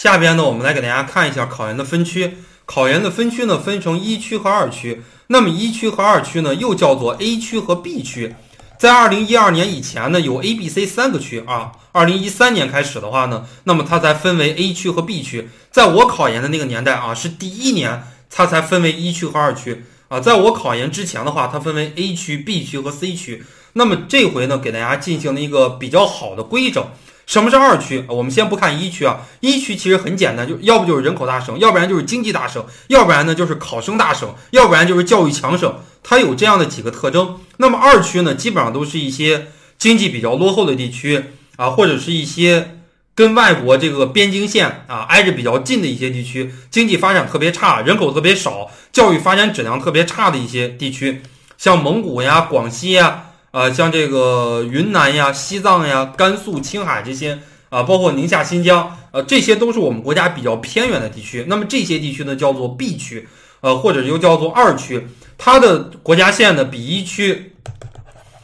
下边呢，我们来给大家看一下考研的分区。考研的分区呢，分成一区和二区。那么一区和二区呢，又叫做 A 区和 B 区。在二零一二年以前呢，有 A、B、C 三个区啊。二零一三年开始的话呢，那么它才分为 A 区和 B 区。在我考研的那个年代啊，是第一年它才分为一区和二区啊。在我考研之前的话，它分为 A 区、B 区和 C 区。那么这回呢，给大家进行了一个比较好的规整。什么是二区？我们先不看一区啊，一区其实很简单，就要不就是人口大省，要不然就是经济大省，要不然呢就是考生大省，要不然就是教育强省，它有这样的几个特征。那么二区呢，基本上都是一些经济比较落后的地区啊，或者是一些跟外国这个边境线啊挨着比较近的一些地区，经济发展特别差，人口特别少，教育发展质量特别差的一些地区，像蒙古呀、广西呀。啊，像这个云南呀、西藏呀、甘肃、青海这些啊，包括宁夏、新疆，呃，这些都是我们国家比较偏远的地区。那么这些地区呢，叫做 B 区，呃，或者又叫做二区。它的国家线呢比一区，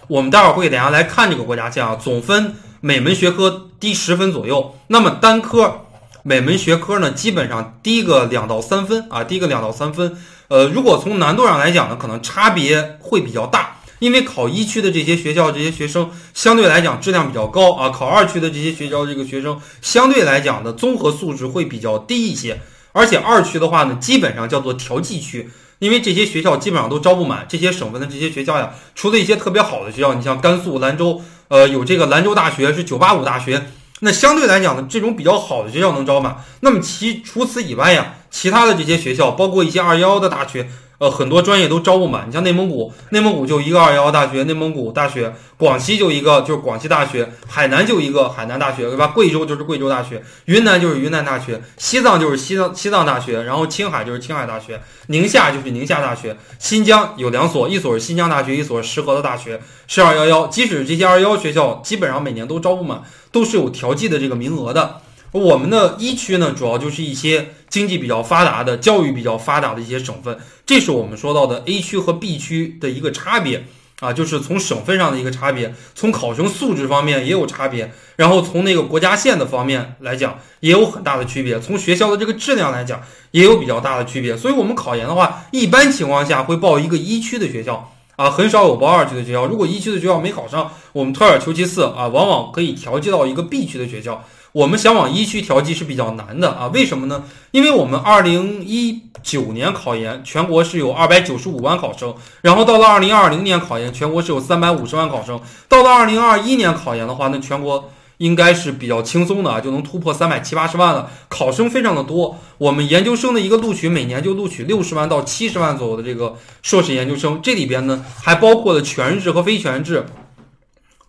我们待会儿会给大家来看这个国家线啊，总分每门学科低十分左右。那么单科每门学科呢，基本上低个两到三分啊，低个两到三分。呃，如果从难度上来讲呢，可能差别会比较大。因为考一区的这些学校，这些学生相对来讲质量比较高啊。考二区的这些学校，这个学生相对来讲的综合素质会比较低一些。而且二区的话呢，基本上叫做调剂区，因为这些学校基本上都招不满。这些省份的这些学校呀，除了一些特别好的学校，你像甘肃兰州，呃，有这个兰州大学是九八五大学，那相对来讲呢，这种比较好的学校能招满。那么其除此以外呀，其他的这些学校，包括一些211的大学。呃，很多专业都招不满。你像内蒙古，内蒙古就一个二幺幺大学，内蒙古大学；广西就一个，就是广西大学；海南就一个海南大学，对吧？贵州就是贵州大学，云南就是云南大学，西藏就是西藏西藏大学，然后青海就是青海大学，宁夏就是宁夏大学，新疆有两所，一所是新疆大学，一所是石河的大学，是二幺幺。即使这些二幺幺学校，基本上每年都招不满，都是有调剂的这个名额的。我们的一区呢，主要就是一些经济比较发达的、教育比较发达的一些省份，这是我们说到的 A 区和 B 区的一个差别啊，就是从省份上的一个差别，从考生素质方面也有差别，然后从那个国家线的方面来讲也有很大的区别，从学校的这个质量来讲也有比较大的区别，所以我们考研的话，一般情况下会报一个一区的学校啊，很少有报二区的学校。如果一区的学校没考上，我们退而求其次啊，往往可以调剂到一个 B 区的学校。我们想往一区调剂是比较难的啊，为什么呢？因为我们二零一九年考研，全国是有二百九十五万考生，然后到了二零二零年考研，全国是有三百五十万考生，到了二零二一年考研的话，那全国应该是比较轻松的啊，就能突破三百七八十万了，考生非常的多。我们研究生的一个录取，每年就录取六十万到七十万左右的这个硕士研究生，这里边呢还包括了全日制和非全日制。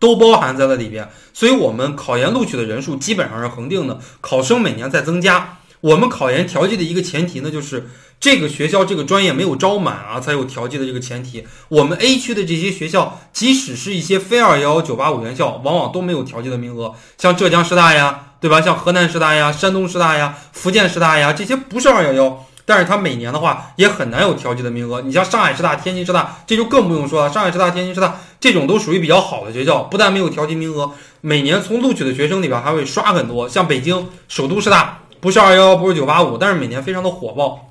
都包含在了里边，所以我们考研录取的人数基本上是恒定的，考生每年在增加。我们考研调剂的一个前提呢，就是这个学校这个专业没有招满啊，才有调剂的这个前提。我们 A 区的这些学校，即使是一些非二幺幺九八五院校，往往都没有调剂的名额，像浙江师大呀，对吧？像河南师大呀、山东师大呀、福建师大呀，这些不是二幺幺。但是它每年的话也很难有调剂的名额。你像上海师大、天津师大，这就更不用说了。上海师大、天津师大这种都属于比较好的学校，不但没有调剂名额，每年从录取的学生里边还会刷很多。像北京首都师大，不是二幺幺，不是九八五，但是每年非常的火爆。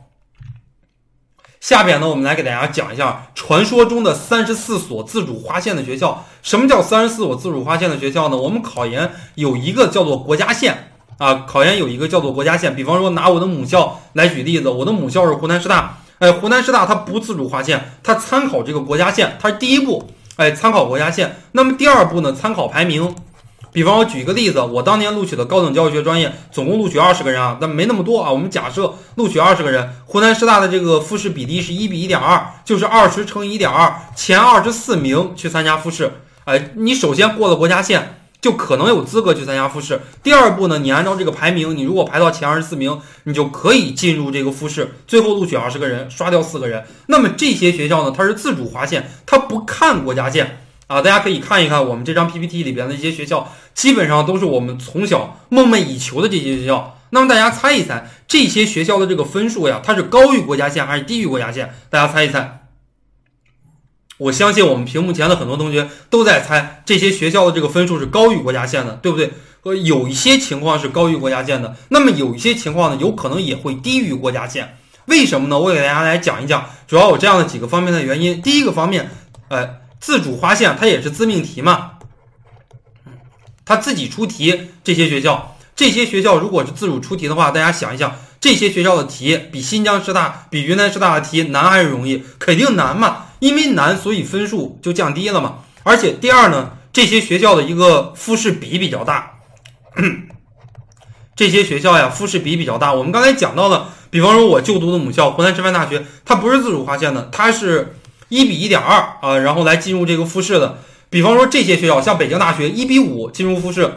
下边呢，我们来给大家讲一下传说中的三十四所自主划线的学校。什么叫三十四所自主划线的学校呢？我们考研有一个叫做国家线。啊，考研有一个叫做国家线，比方说拿我的母校来举例子，我的母校是湖南师大，哎，湖南师大它不自主划线，它参考这个国家线，它是第一步，哎，参考国家线。那么第二步呢，参考排名。比方我举一个例子，我当年录取的高等教育学专业，总共录取二十个人啊，但没那么多啊，我们假设录取二十个人，湖南师大的这个复试比例是一比一点二，就是二十乘以一点二，前二十四名去参加复试，哎，你首先过了国家线。就可能有资格去参加复试。第二步呢，你按照这个排名，你如果排到前二十四名，你就可以进入这个复试。最后录取二十个人，刷掉四个人。那么这些学校呢，它是自主划线，它不看国家线啊。大家可以看一看我们这张 PPT 里边的一些学校，基本上都是我们从小梦寐以求的这些学校。那么大家猜一猜，这些学校的这个分数呀，它是高于国家线还是低于国家线？大家猜一猜。我相信我们屏幕前的很多同学都在猜这些学校的这个分数是高于国家线的，对不对？呃，有一些情况是高于国家线的，那么有一些情况呢，有可能也会低于国家线。为什么呢？我给大家来讲一讲，主要有这样的几个方面的原因。第一个方面，呃，自主划线它也是自命题嘛，它自己出题。这些学校，这些学校如果是自主出题的话，大家想一想，这些学校的题比新疆师大、比云南师大的题难还是容易？肯定难嘛，因为难，所以分数就降低了嘛。而且第二呢，这些学校的一个复试比比较大，这些学校呀，复试比比较大。我们刚才讲到了。比方说，我就读的母校湖南师范大学，它不是自主划线的，它是一比一点二啊，然后来进入这个复试的。比方说这些学校，像北京大学一比五进入复试。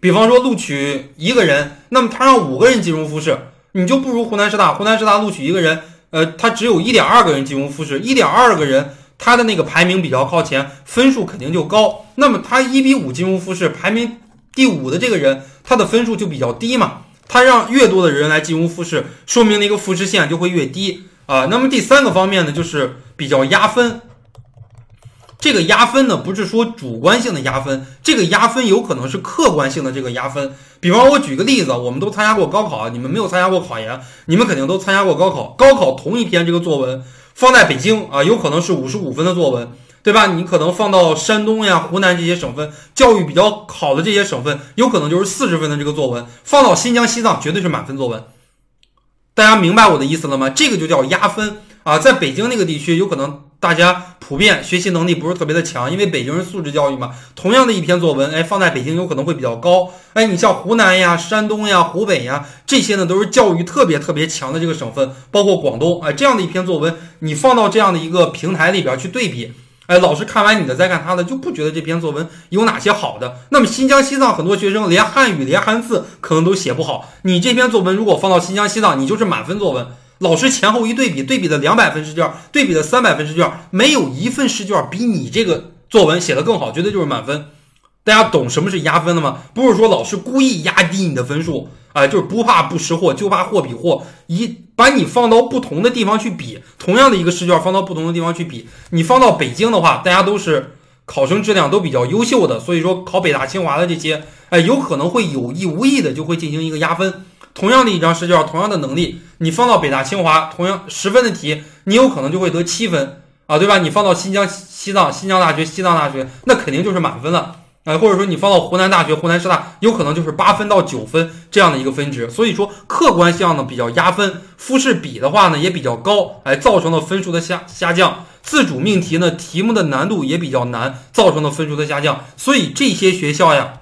比方说录取一个人，那么他让五个人进入复试，你就不如湖南师大。湖南师大录取一个人，呃，他只有一点二个人进入复试，一点二个人，他的那个排名比较靠前，分数肯定就高。那么他一比五进入复试，排名第五的这个人，他的分数就比较低嘛。他让越多的人来进入复试，说明那个复试线就会越低啊。那么第三个方面呢，就是比较压分。这个压分呢，不是说主观性的压分，这个压分有可能是客观性的这个压分。比方我举个例子，我们都参加过高考，你们没有参加过考研，你们肯定都参加过高考。高考同一篇这个作文放在北京啊，有可能是五十五分的作文。对吧？你可能放到山东呀、湖南这些省份，教育比较好的这些省份，有可能就是四十分的这个作文；放到新疆、西藏，绝对是满分作文。大家明白我的意思了吗？这个就叫压分啊！在北京那个地区，有可能大家普遍学习能力不是特别的强，因为北京是素质教育嘛。同样的一篇作文，哎，放在北京有可能会比较高。哎，你像湖南呀、山东呀、湖北呀这些呢，都是教育特别特别强的这个省份，包括广东，哎，这样的一篇作文，你放到这样的一个平台里边去对比。哎，老师看完你的再看他的，就不觉得这篇作文有哪些好的。那么新疆、西藏很多学生连汉语、连汉字可能都写不好，你这篇作文如果放到新疆、西藏，你就是满分作文。老师前后一对比，对比的两百分试卷，对比的三百分试卷，没有一份试卷比你这个作文写的更好，绝对就是满分。大家懂什么是压分的吗？不是说老师故意压低你的分数。啊，就是不怕不识货，就怕货比货。一把你放到不同的地方去比，同样的一个试卷放到不同的地方去比，你放到北京的话，大家都是考生质量都比较优秀的，所以说考北大清华的这些，哎，有可能会有意无意的就会进行一个压分。同样的一张试卷，同样的能力，你放到北大清华，同样十分的题，你有可能就会得七分啊，对吧？你放到新疆、西藏、新疆大学、西藏大学，那肯定就是满分了。哎，或者说你放到湖南大学、湖南师大，有可能就是八分到九分这样的一个分值。所以说客观项呢比较压分，复试比的话呢也比较高，哎，造成了分数的下下降。自主命题呢题目的难度也比较难，造成了分数的下降。所以这些学校呀，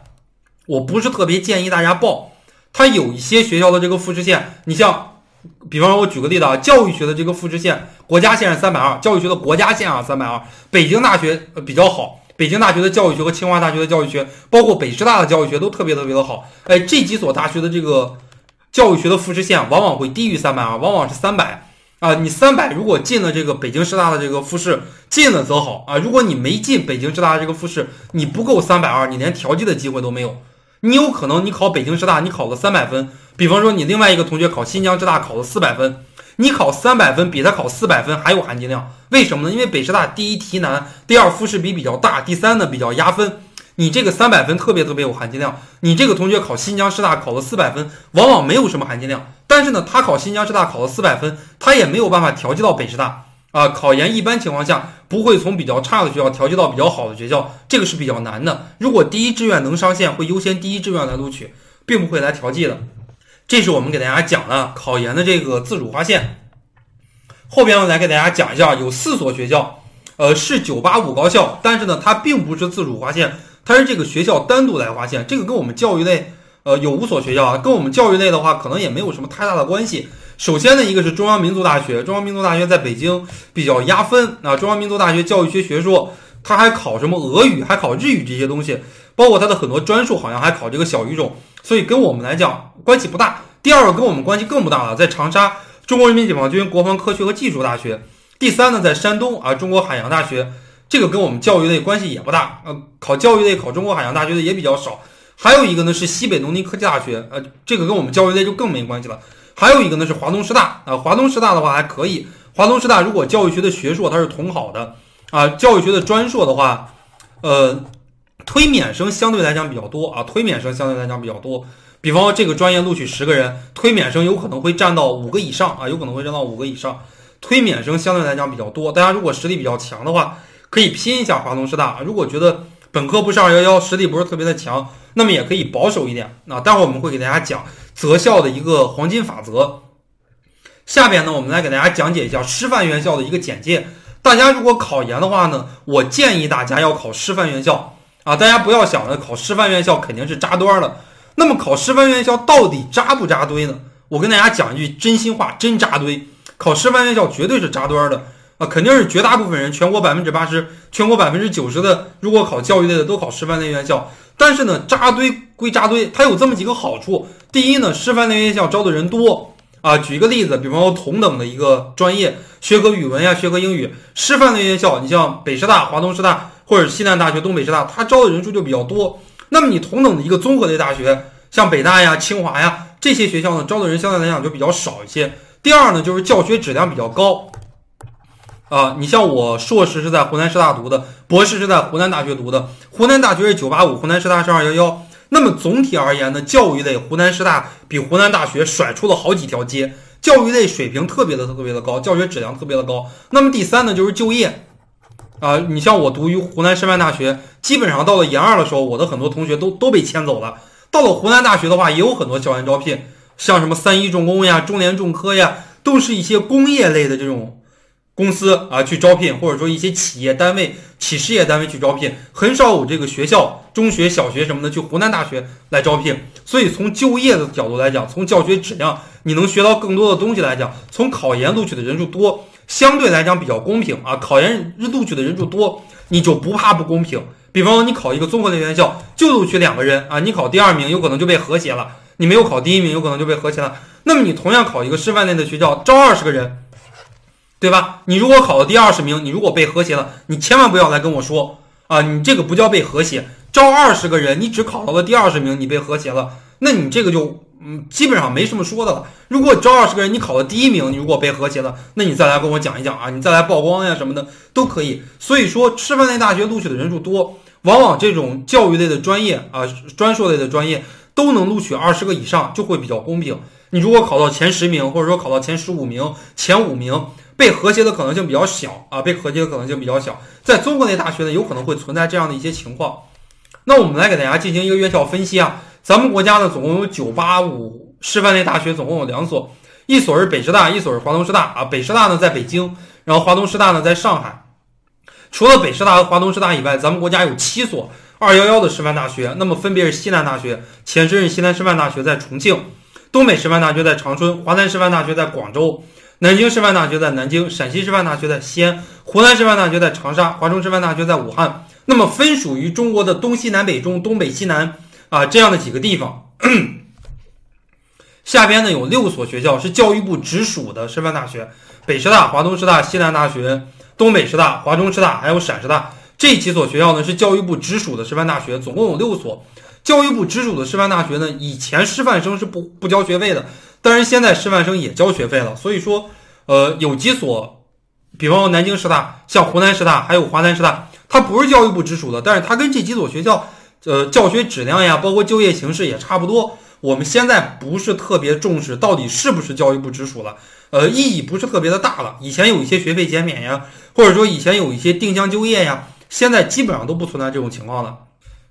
我不是特别建议大家报。它有一些学校的这个复试线，你像，比方说我举个例子啊，教育学的这个复试线，国家线是三百二，教育学的国家线啊三百二，北京大学比较好。北京大学的教育学和清华大学的教育学，包括北师大的教育学都特别特别的好。哎，这几所大学的这个教育学的复试线往往会低于三百二，往往是三百啊。你三百如果进了这个北京师大的这个复试，进了则好啊。如果你没进北京师大的这个复试，你不够三百二，你连调剂的机会都没有。你有可能你考北京师大，你考了三百分，比方说你另外一个同学考新疆师大考了四百分。你考三百分比他考四百分还有含金量，为什么呢？因为北师大第一题难，第二复试比比较大，第三呢比较压分。你这个三百分特别特别有含金量。你这个同学考新疆师大考了四百分，往往没有什么含金量。但是呢，他考新疆师大考了四百分，他也没有办法调剂到北师大啊。考研一般情况下不会从比较差的学校调剂到比较好的学校，这个是比较难的。如果第一志愿能上线，会优先第一志愿来录取，并不会来调剂的。这是我们给大家讲的考研的这个自主划线。后边我来给大家讲一下，有四所学校，呃，是985高校，但是呢，它并不是自主划线，它是这个学校单独来划线。这个跟我们教育类，呃，有五所学校啊，跟我们教育类的话，可能也没有什么太大的关系。首先呢，一个是中央民族大学，中央民族大学在北京比较压分啊。中央民族大学教育学学硕，它还考什么俄语，还考日语这些东西，包括它的很多专硕，好像还考这个小语种。所以跟我们来讲关系不大。第二个跟我们关系更不大了，在长沙中国人民解放军国防科学和技术大学。第三呢，在山东啊中国海洋大学，这个跟我们教育类关系也不大。呃，考教育类考中国海洋大学的也比较少。还有一个呢是西北农林科技大学，呃，这个跟我们教育类就更没关系了。还有一个呢是华东师大啊，华东师大的话还可以。华东师大如果教育学的学硕它是统考的啊，教育学的专硕的话，呃。推免生相对来讲比较多啊，推免生相对来讲比较多。比方说这个专业录取十个人，推免生有可能会占到五个以上啊，有可能会占到五个以上。推免生相对来讲比较多，大家如果实力比较强的话，可以拼一下华东师大。如果觉得本科不是二幺幺，实力不是特别的强，那么也可以保守一点。那待会儿我们会给大家讲择校的一个黄金法则。下边呢，我们来给大家讲解一下师范院校的一个简介。大家如果考研的话呢，我建议大家要考师范院校啊，大家不要想着考师范院校肯定是扎堆儿了。那么考师范院校到底扎不扎堆呢？我跟大家讲一句真心话，真扎堆。考师范院校绝对是扎堆儿的啊，肯定是绝大部分人，全国百分之八十，全国百分之九十的，如果考教育类的都考师范类院校。但是呢，扎堆归扎堆，它有这么几个好处。第一呢，师范类院校招的人多啊。举一个例子，比方说同等的一个专业，学科语文呀，学科英语，师范类院校，你像北师大、华东师大或者西南大学、东北师大，它招的人数就比较多。那么你同等的一个综合类大学，像北大呀、清华呀这些学校呢，招的人相对来讲就比较少一些。第二呢，就是教学质量比较高啊。你像我硕士是在湖南师大读的，博士是在湖南大学读的。湖南大学是九八五，湖南师大是二幺幺。那么总体而言呢，教育类湖南师大比湖南大学甩出了好几条街，教育类水平特别的特别的高，教学质量特别的高。那么第三呢，就是就业。啊，你像我读于湖南师范大学，基本上到了研二的时候，我的很多同学都都被迁走了。到了湖南大学的话，也有很多校园招聘，像什么三一重工呀、中联重科呀，都是一些工业类的这种公司啊去招聘，或者说一些企业单位、企事业单位去招聘，很少有这个学校、中学、小学什么的去湖南大学来招聘。所以从就业的角度来讲，从教学质量你能学到更多的东西来讲，从考研录取的人数多。相对来讲比较公平啊，考研录取的人数多，你就不怕不公平。比方说你考一个综合类院校，就录取两个人啊，你考第二名有可能就被和谐了，你没有考第一名有可能就被和谐了。那么你同样考一个师范类的学校，招二十个人，对吧？你如果考了第二十名，你如果被和谐了，你千万不要来跟我说啊，你这个不叫被和谐，招二十个人，你只考到了第二十名，你被和谐了，那你这个就。嗯，基本上没什么说的了。如果招二十个人，你考了第一名，你如果被和谐了，那你再来跟我讲一讲啊，你再来曝光呀什么的都可以。所以说，师范类大学录取的人数多，往往这种教育类的专业啊，专硕类的专业都能录取二十个以上，就会比较公平。你如果考到前十名，或者说考到前十五名、前五名，被和谐的可能性比较小啊，被和谐的可能性比较小。在综合类大学呢，有可能会存在这样的一些情况。那我们来给大家进行一个院校分析啊。咱们国家呢，总共有九八五师范类大学，总共有两所，一所是北师大，一所是华东师大啊。北师大呢在北京，然后华东师大呢在上海。除了北师大和华东师大以外，咱们国家有七所二幺幺的师范大学，那么分别是西南大学，前身是西南师范大学在重庆，东北师范大学在长春，华南师范大学在广州，南京师范大学在南京，陕西师范大学在西安，湖南师范大学在长沙，华中师范大学在武汉。那么分属于中国的东西南北中，东北西南。啊，这样的几个地方，下边呢有六所学校是教育部直属的师范大学：北师大、华东师大、西南大学、东北师大、华中师大，还有陕师大。这几所学校呢是教育部直属的师范大学，总共有六所。教育部直属的师范大学呢，以前师范生是不不交学费的，但是现在师范生也交学费了。所以说，呃，有几所，比方说南京师大、像湖南师大，还有华南师大，它不是教育部直属的，但是它跟这几所学校。呃，教学质量呀，包括就业形势也差不多。我们现在不是特别重视到底是不是教育部直属了，呃，意义不是特别的大了。以前有一些学费减免呀，或者说以前有一些定向就业呀，现在基本上都不存在这种情况了。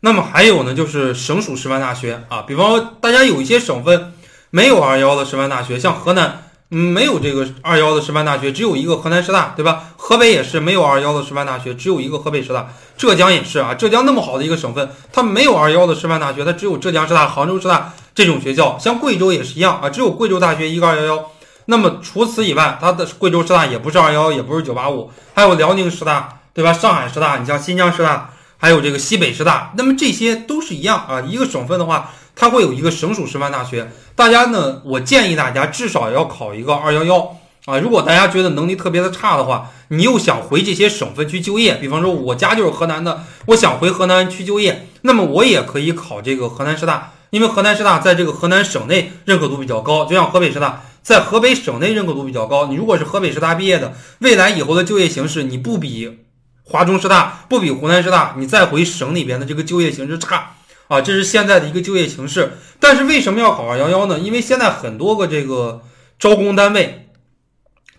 那么还有呢，就是省属师范大学啊，比方说大家有一些省份没有二幺的师范大学，像河南。没有这个二幺的师范大学，只有一个河南师大，对吧？河北也是没有二幺的师范大学，只有一个河北师大。浙江也是啊，浙江那么好的一个省份，它没有二幺的师范大学，它只有浙江师大、杭州师大这种学校。像贵州也是一样啊，只有贵州大学一个二幺幺。那么除此以外，它的贵州师大也不是二幺幺，也不是九八五，还有辽宁师大，对吧？上海师大，你像新疆师大，还有这个西北师大，那么这些都是一样啊。一个省份的话。它会有一个省属师范大学，大家呢，我建议大家至少要考一个二幺幺啊。如果大家觉得能力特别的差的话，你又想回这些省份去就业，比方说我家就是河南的，我想回河南去就业，那么我也可以考这个河南师大，因为河南师大在这个河南省内认可度比较高，就像河北师大在河北省内认可度比较高。你如果是河北师大毕业的，未来以后的就业形势，你不比华中师大，不比湖南师大，你再回省里边的这个就业形势差啊，这是现在的一个就业形势。但是为什么要考二幺幺呢？因为现在很多个这个招工单位，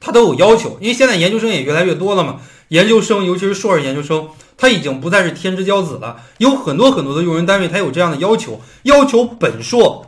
它都有要求，因为现在研究生也越来越多了嘛，研究生尤其是硕士研究生，他已经不再是天之骄子了，有很多很多的用人单位，他有这样的要求，要求本硕。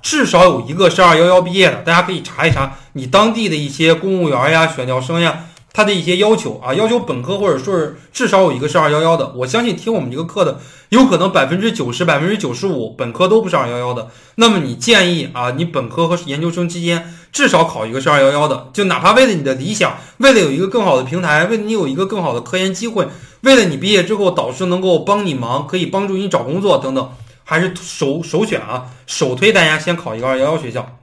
至少有一个是二幺幺毕业的，大家可以查一查你当地的一些公务员呀、选调生呀，他的一些要求啊，要求本科或者说是至少有一个是二幺幺的。我相信听我们这个课的，有可能百分之九十、百分之九十五本科都不是二幺幺的。那么你建议啊，你本科和研究生期间至少考一个是二幺幺的，就哪怕为了你的理想，为了有一个更好的平台，为了你有一个更好的科研机会，为了你毕业之后导师能够帮你忙，可以帮助你找工作等等。还是首首选啊，首推大家先考一个二幺幺学校。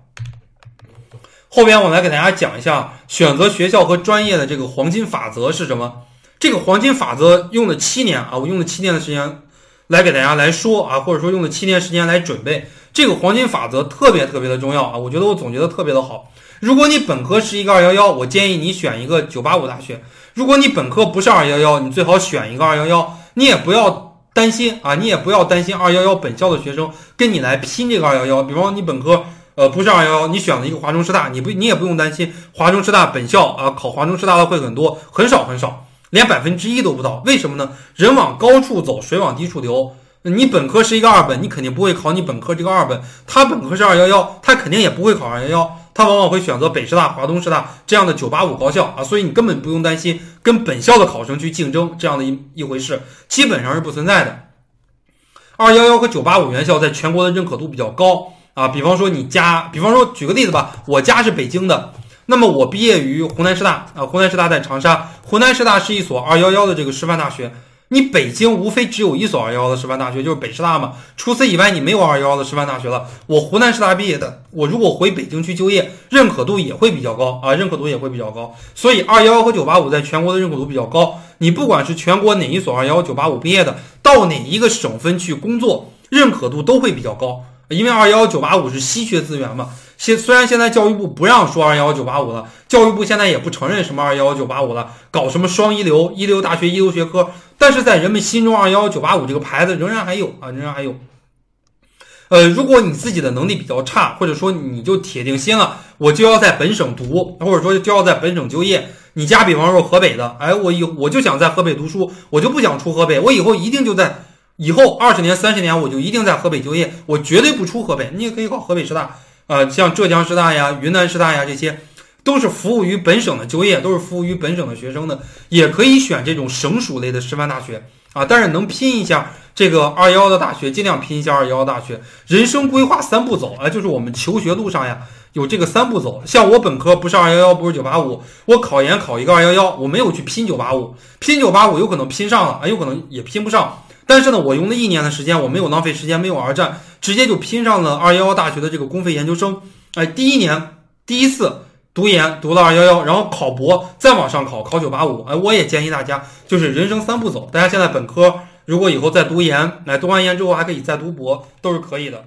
后边我来给大家讲一下选择学校和专业的这个黄金法则是什么。这个黄金法则用了七年啊，我用了七年的时间来给大家来说啊，或者说用了七年时间来准备。这个黄金法则特别特别的重要啊，我觉得我总结的特别的好。如果你本科是一个二幺幺，我建议你选一个九八五大学；如果你本科不是二幺幺，你最好选一个二幺幺，你也不要。担心啊，你也不要担心二幺幺本校的学生跟你来拼这个二幺幺。比方你本科呃不是二幺幺，你选了一个华中师大，你不你也不用担心华中师大本校啊考华中师大的会很多，很少很少，连百分之一都不到。为什么呢？人往高处走，水往低处流。你本科是一个二本，你肯定不会考你本科这个二本。他本科是二幺幺，他肯定也不会考二幺幺。他往往会选择北师大、华东师大这样的九八五高校啊，所以你根本不用担心跟本校的考生去竞争这样的一一回事，基本上是不存在的。二幺幺和九八五院校在全国的认可度比较高啊，比方说你家，比方说举个例子吧，我家是北京的，那么我毕业于湖南师大啊，湖南师大在长沙，湖南师大是一所二幺幺的这个师范大学。你北京无非只有一所二幺幺的师范大学，就是北师大嘛。除此以外，你没有二幺幺的师范大学了。我湖南师大毕业的，我如果回北京去就业，认可度也会比较高啊，认可度也会比较高。所以二幺幺和九八五在全国的认可度比较高。你不管是全国哪一所二幺幺、九八五毕业的，到哪一个省份去工作，认可度都会比较高。因为二幺幺、九八五是稀缺资源嘛。现虽然现在教育部不让说二幺幺九八五了，教育部现在也不承认什么二幺幺九八五了，搞什么双一流、一流大学、一流学科，但是在人们心中，二幺幺九八五这个牌子仍然还有啊，仍然还有。呃，如果你自己的能力比较差，或者说你就铁定心了，我就要在本省读，或者说就要在本省就业。你家比方说河北的，哎，我以我就想在河北读书，我就不想出河北，我以后一定就在以后二十年、三十年，我就一定在河北就业，我绝对不出河北。你也可以考河北师大。啊，像浙江师大呀、云南师大呀，这些都是服务于本省的就业，都是服务于本省的学生的，也可以选这种省属类的师范大学啊。但是能拼一下这个二幺幺的大学，尽量拼一下二幺幺大学。人生规划三步走啊，就是我们求学路上呀有这个三步走。像我本科不是二幺幺，不是九八五，我考研考一个二幺幺，我没有去拼九八五，拼九八五有可能拼上了啊，有可能也拼不上。但是呢，我用了一年的时间，我没有浪费时间，没有而战，直接就拼上了二幺幺大学的这个公费研究生。哎，第一年第一次读研读了二幺幺，然后考博，再往上考考九八五。哎，我也建议大家就是人生三步走。大家现在本科如果以后再读研，来读完研之后还可以再读博，都是可以的。